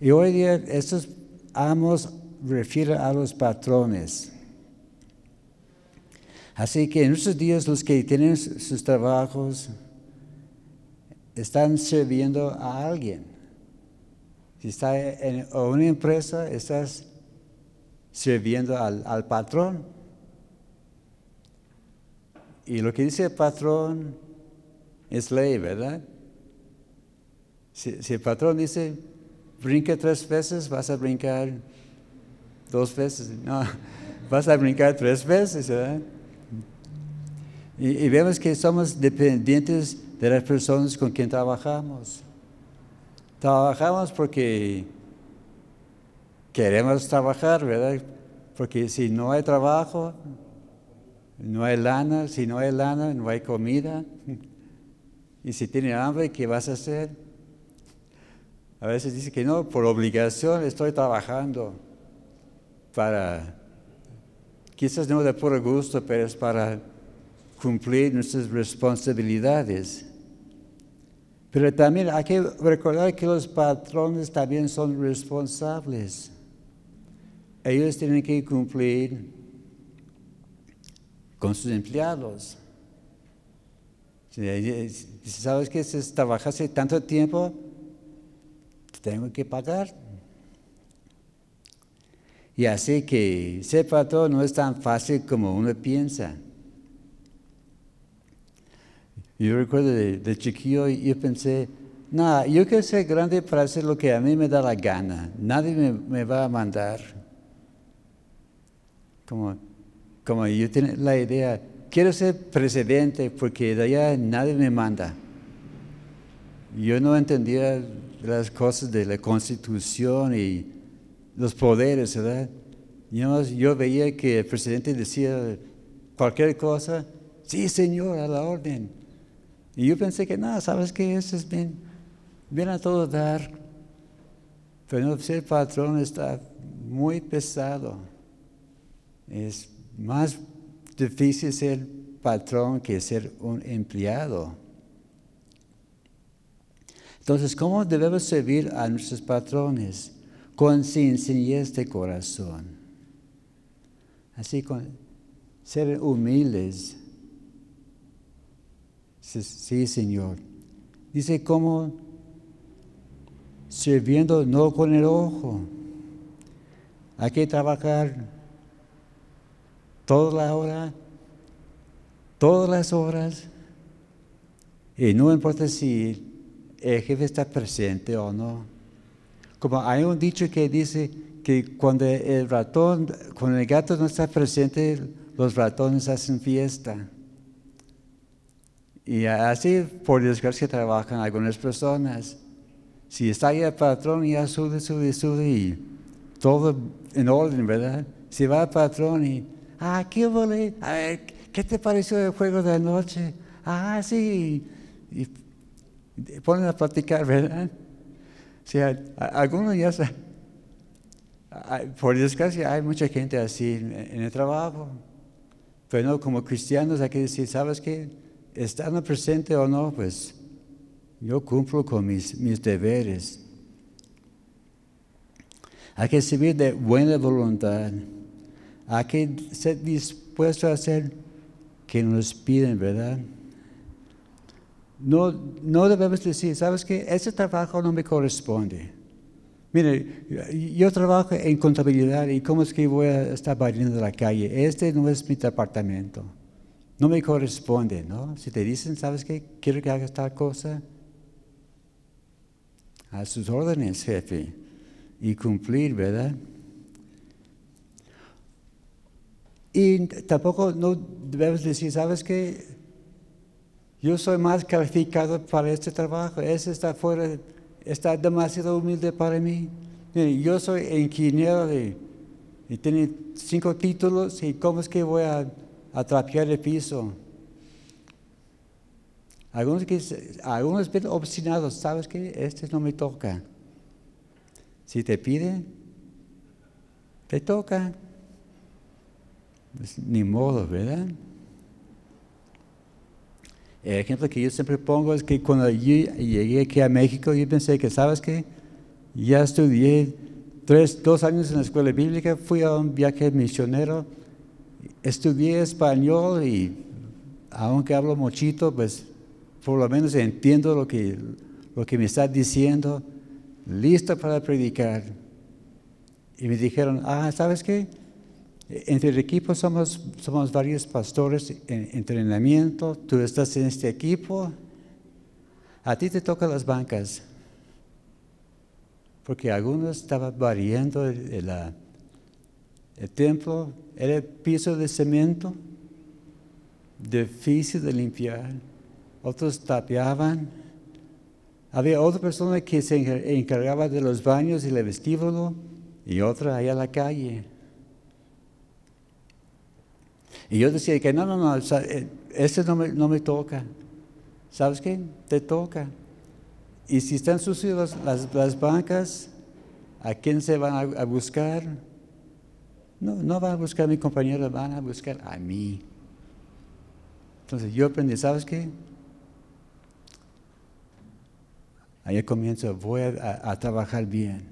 Y hoy día estos amos refieren a los patrones. Así que en estos días los que tienen sus trabajos están sirviendo a alguien. Si está en una empresa, estás sirviendo al, al patrón. Y lo que dice el patrón es ley, ¿verdad? Si, el patrón dice, brinca tres veces, vas a brincar dos veces. No, vas a brincar tres veces, ¿verdad? Y, vemos que somos dependientes de las personas con quien trabajamos. Trabajamos porque queremos trabajar, ¿verdad? Porque si no hay trabajo, no hay lana, si no hay lana, no hay comida. Y si tiene hambre, ¿qué vas a hacer? A veces dice que no, por obligación estoy trabajando para, quizás no de puro gusto, pero es para cumplir nuestras responsabilidades. Pero también hay que recordar que los patrones también son responsables. Ellos tienen que cumplir con sus empleados. Si sabes que trabajaste tanto tiempo, tengo que pagar. Y así que ser patrón no es tan fácil como uno piensa. Yo recuerdo de, chiquillo, yo pensé, no, yo quiero ser grande para hacer lo que a mí me da la gana. Nadie me, va a mandar. Como, como yo tenía la idea, quiero ser presidente porque de allá nadie me manda. Yo no entendía las cosas de la constitución y los poderes, ¿verdad? Yo, yo veía que el presidente decía cualquier cosa, sí, señor, a la orden. Y yo pensé que no, sabes que eso es bien, bien a todo dar. Pero no, ser patrón está muy pesado. Es más difícil ser patrón que ser un empleado. Entonces, ¿cómo debemos servir a nuestros patrones? Con sencillez de corazón. Así, con ser humildes Sí, Señor. Dice, ¿cómo? Sirviendo no con el ojo. Hay que trabajar toda la hora, todas las horas. Y no importa si el jefe está presente o no. Como hay un dicho que dice que cuando el ratón, cuando el gato no está presente, los ratones hacen fiesta. Y así, por desgracia, trabajan algunas personas. Si está ahí el patrón, ya sube, sube, sube y todo en orden, ¿verdad? Si va el patrón y, ah, qué vole, a ver, ¿qué te pareció el juego de anoche? Ah, sí. Y, ponen a platicar, ¿verdad? Sea, algunos ya saben. Por desgracia hay mucha gente así en el trabajo. Pero no, como cristianos hay que decir, ¿sabes qué? estando presente o no, pues yo cumplo con mis, mis deberes. Hay que servir de buena voluntad. Hay que ser dispuesto a hacer que nos piden, ¿verdad? No, no debemos decir, ¿sabes qué? Ese trabajo no me corresponde. Mire, yo trabajo en contabilidad y cómo es que voy a estar barriendo la calle. Este no es mi departamento no me corresponde, ¿no? Si te dicen, ¿sabes qué? Quiero que hagas tal cosa. A sus órdenes, jefe. Y cumplir, ¿verdad? Y tampoco no debemos decir, ¿sabes qué? Yo soy más calificado para este trabajo. Ese está fuera, está demasiado humilde para mí. yo soy ingeniero de, y tiene cinco títulos y cómo es que voy a a el piso. Algunos, que, algunos obstinados, ¿sabes qué? Este no me toca. Si te pide, te toca. Pues, ni modo, ¿verdad? El ejemplo que yo siempre pongo es que cuando yo llegué aquí a México, yo pensé que, ¿sabes qué? Ya estudié tres, dos años en la escuela bíblica, fui a un viaje misionero estudié español y aunque hablo muchito, pues por lo menos entiendo lo que, lo que me está diciendo, listo para predicar. Y me dijeron, ah, ¿sabes qué? Entre el equipo somos, somos varios pastores en entrenamiento, tú estás en este equipo, a ti te tocan las bancas. Porque algunos estaban variando el templo, era el piso de cemento, difícil de limpiar. Otros tapeaban. Había otra persona que se encargaba de los baños y el vestíbulo y otra allá en la calle. Y yo decía que no, no, no, este no me, no me toca. ¿Sabes qué? Te toca. Y si están sucias las, las, bancas, ¿a quién se van a buscar? No, no van a buscar a mi compañero, van a buscar a mí. Entonces yo aprendí, ¿sabes qué? Ahí comienzo, voy a, trabajar bien.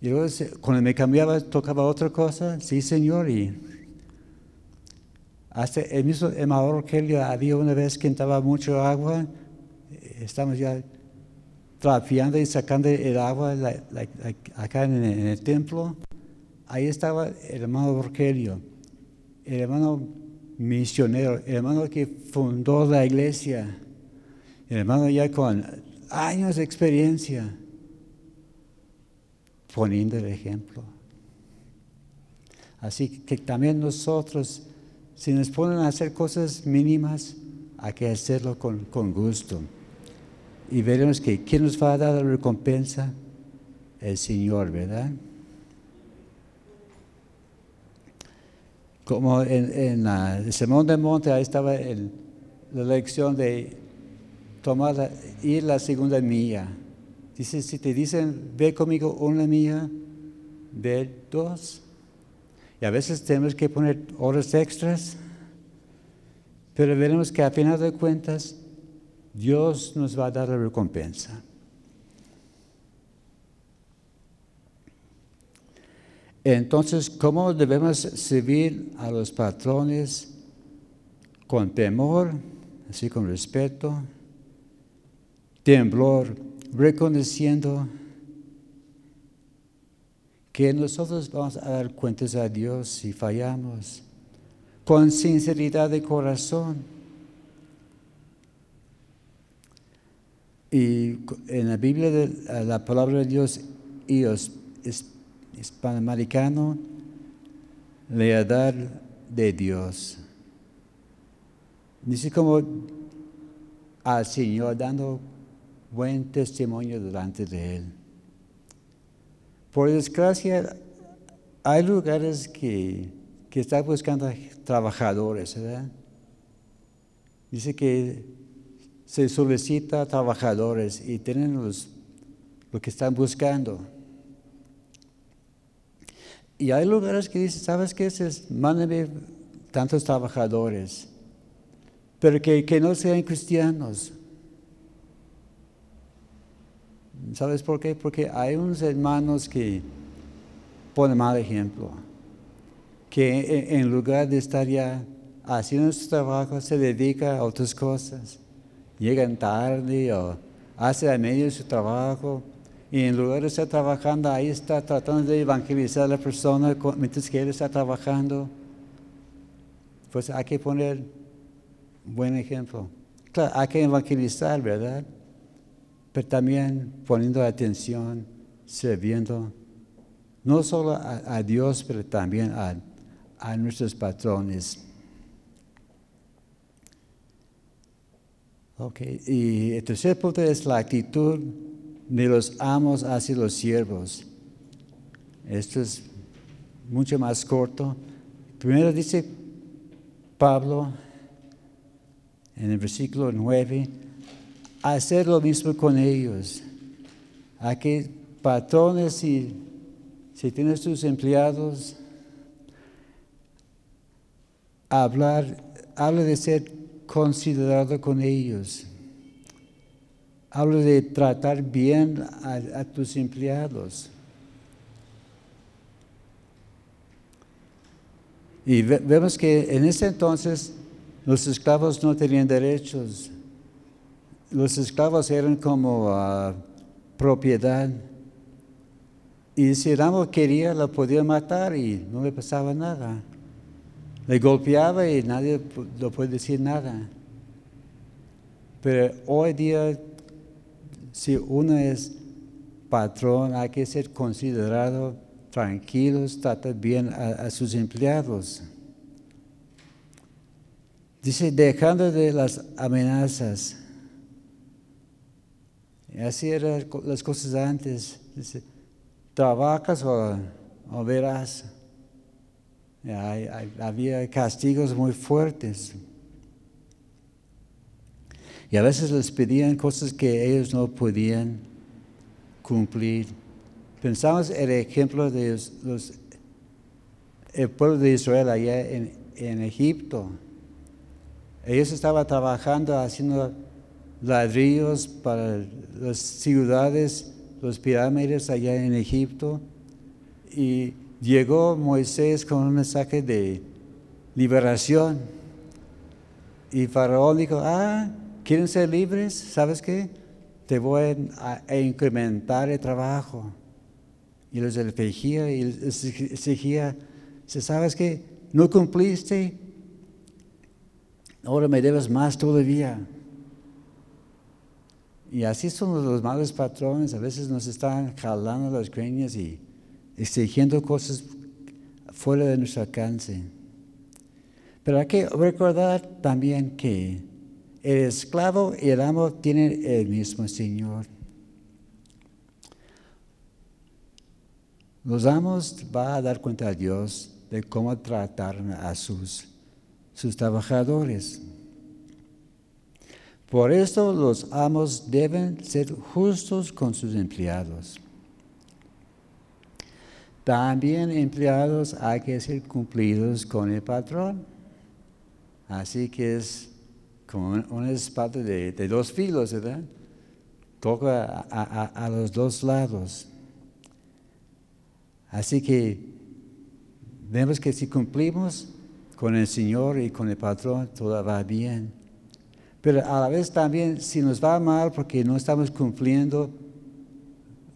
Y luego cuando me cambiaba, tocaba otra cosa, sí señor, y hasta el mismo Emaor Kelly había una vez que entraba mucho agua, estamos ya trapeando y sacando el agua acá en el, templo, ahí estaba el hermano Rogelio, el hermano misionero, el hermano que fundó la iglesia, el hermano ya con años de experiencia, poniendo el ejemplo. Así que también nosotros, si nos ponen a hacer cosas mínimas, hay que hacerlo con, con gusto. Y veremos que ¿quién nos va a dar la recompensa? El Señor, ¿verdad? Como en, el Sermón del Monte, ahí estaba la lección de tomar, ir la segunda milla. Dice, si te dicen, ve conmigo una milla, ve dos. Y a veces tenemos que poner horas extras, pero veremos que a final de cuentas, Dios nos va a dar la recompensa. Entonces, ¿cómo debemos servir a los patrones? Con temor, así con respeto, temblor, reconociendo que nosotros vamos a dar cuentas a Dios si fallamos, con sinceridad de corazón. Y en la Biblia, la palabra de Dios, ellos hispanoamericano, lealtad de Dios. Dice como al Señor dando buen testimonio delante de Él. Por desgracia, hay lugares que, que están buscando trabajadores, ¿verdad? Dice que se solicita trabajadores y tienen los, lo que están buscando. Y hay lugares que dicen, ¿sabes qué? Mándame tantos trabajadores, pero que, que no sean cristianos. ¿Sabes por qué? Porque hay unos hermanos que ponen mal ejemplo, que en lugar de estar ya haciendo su trabajo, se dedica a otras cosas. Llegan tarde o hace a medio su trabajo y en lugar de estar trabajando, ahí está tratando de evangelizar a la persona mientras que él está trabajando. Pues hay que poner buen ejemplo. Claro, hay que evangelizar, ¿verdad? Pero también poniendo atención, sirviendo, no solo a, Dios, pero también a, a nuestros patrones. Okay. Y el tercer punto es la actitud de los amos hacia los siervos. Esto es mucho más corto. Primero dice Pablo en el versículo 9, hacer lo mismo con ellos. A que patrones, si, si tienes tus empleados, hablar, habla de ser considerado con ellos. Hablo de tratar bien a, tus empleados. Y vemos que en ese entonces los esclavos no tenían derechos. Los esclavos eran como ah, propiedad. Y si el amo quería, lo podía matar y no le pasaba nada. Le golpeaba y nadie lo puede decir nada. Pero hoy día si uno es patrón, hay que ser considerado tranquilos, tratar bien a, sus empleados. Dice, dejando de las amenazas. Así eran las cosas antes. Dice, trabajas o, verás. había castigos muy fuertes. Y a veces les pedían cosas que ellos no podían cumplir. Pensamos en el ejemplo de los, el pueblo de Israel allá en, en Egipto. Ellos estaban trabajando haciendo ladrillos para las ciudades, los pirámides allá en Egipto. Y llegó Moisés con un mensaje de liberación. Y Faraón dijo, ah, ¿Quieren ser libres? ¿Sabes qué? te voy a, incrementar el trabajo. Y los elegía y les exigía, sabes que no cumpliste, ahora me debes más todavía. Y así son los malos patrones, a veces nos están jalando las creñas y exigiendo cosas fuera de nuestro alcance. Pero hay que recordar también que el esclavo y el amo tienen el mismo Señor. Los amos va a dar cuenta a Dios de cómo tratar a sus, sus trabajadores. Por esto los amos deben ser justos con sus empleados. También empleados hay que ser cumplidos con el patrón. Así que es como una espada de, dos filos, ¿verdad? Toca a los dos lados. Así que vemos que si cumplimos con el Señor y con el patrón, todo va bien. Pero a la vez también, si nos va mal porque no estamos cumpliendo,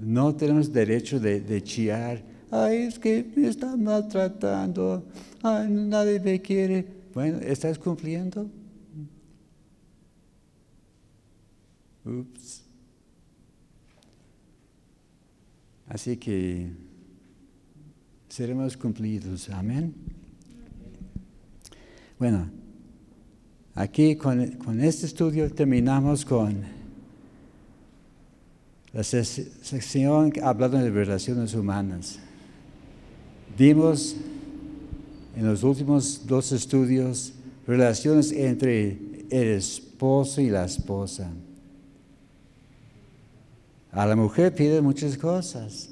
no tenemos derecho de, de chiar. Ay, es que me están maltratando. Ay, nadie me quiere. Bueno, ¿estás cumpliendo? Ups. Así que seremos cumplidos. Amén. Bueno, aquí con, este estudio terminamos con la sección hablando de relaciones humanas. Vimos en los últimos dos estudios relaciones entre el esposo y la esposa. A la mujer pide muchas cosas.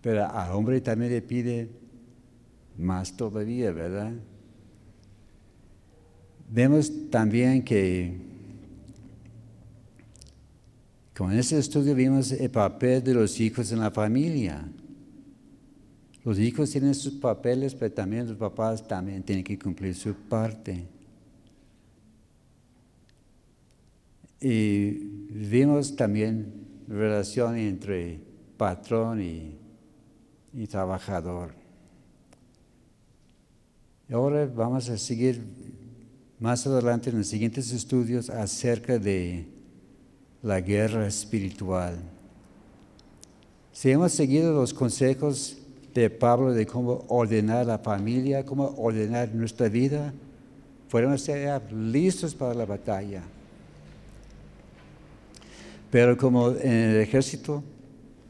Pero al hombre también le pide más todavía, ¿verdad? Vemos también que con ese estudio vimos el papel de los hijos en la familia. Los hijos tienen sus papeles, pero también los papás también tienen que cumplir su parte. Y vimos también la relación entre patrón y y trabajador. Ahora vamos a seguir más adelante en los siguientes estudios acerca de la guerra espiritual. Si hemos seguido los consejos de Pablo de cómo ordenar la familia, cómo ordenar nuestra vida, podemos estar listos para la batalla. Pero como en el ejército,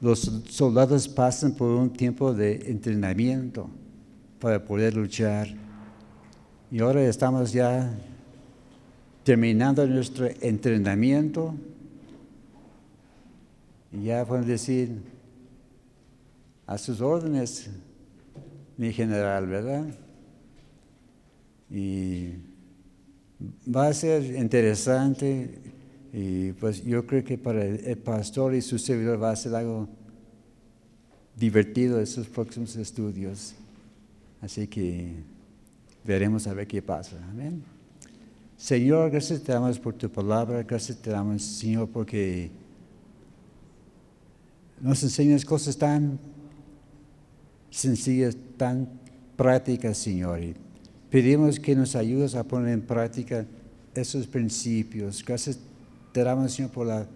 los soldados pasan por un tiempo de entrenamiento para poder luchar. Y ahora estamos ya terminando nuestro entrenamiento. Y ya podemos decir, a sus órdenes, mi general, ¿verdad? Y va a ser interesante y pues yo creo que para el pastor y su servidor va a ser algo divertido esos próximos estudios. Así que veremos a ver qué pasa. Amén. Señor, gracias te damos por tu palabra, gracias te damos, Señor, porque nos enseñas cosas tan sencillas, tan prácticas, Señor. Y pedimos que nos ayudes a poner en práctica esos principios. Gracias te damos, Señor, por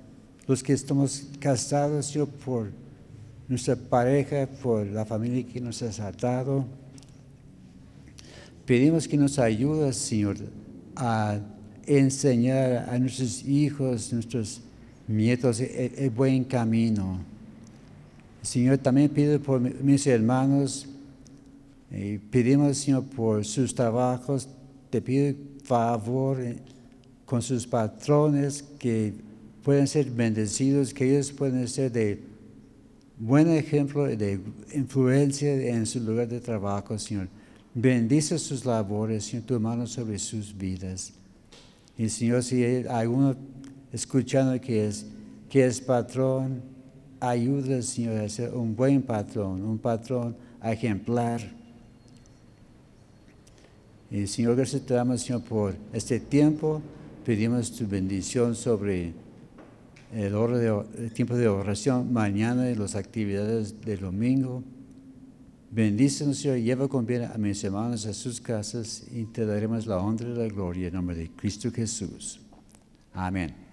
los que estamos casados, Señor, por nuestra pareja, por la familia que nos has atado. Pedimos que nos ayudes, Señor, a enseñar a nuestros hijos, nuestros nietos, el, buen camino. Señor, también pido por mis hermanos, y pedimos, Señor, por sus trabajos, te pido favor con sus patrones que pueden ser bendecidos, que ellos pueden ser de buen ejemplo, de influencia en su lugar de trabajo, Señor. Bendice sus labores, Señor, tu mano sobre sus vidas. Y Señor, si hay alguno escuchando que es, que es patrón, ayuda, Señor, a ser un buen patrón, un patrón ejemplar. Y Señor, gracias te damos, Señor, por este tiempo. Pedimos tu bendición sobre el, hora de- el tiempo de oración mañana y las actividades del domingo. Bendícenos, Señor, lleva con bien a mis hermanos a sus casas y te daremos la honra y la gloria en nombre de Cristo Jesús. Amén.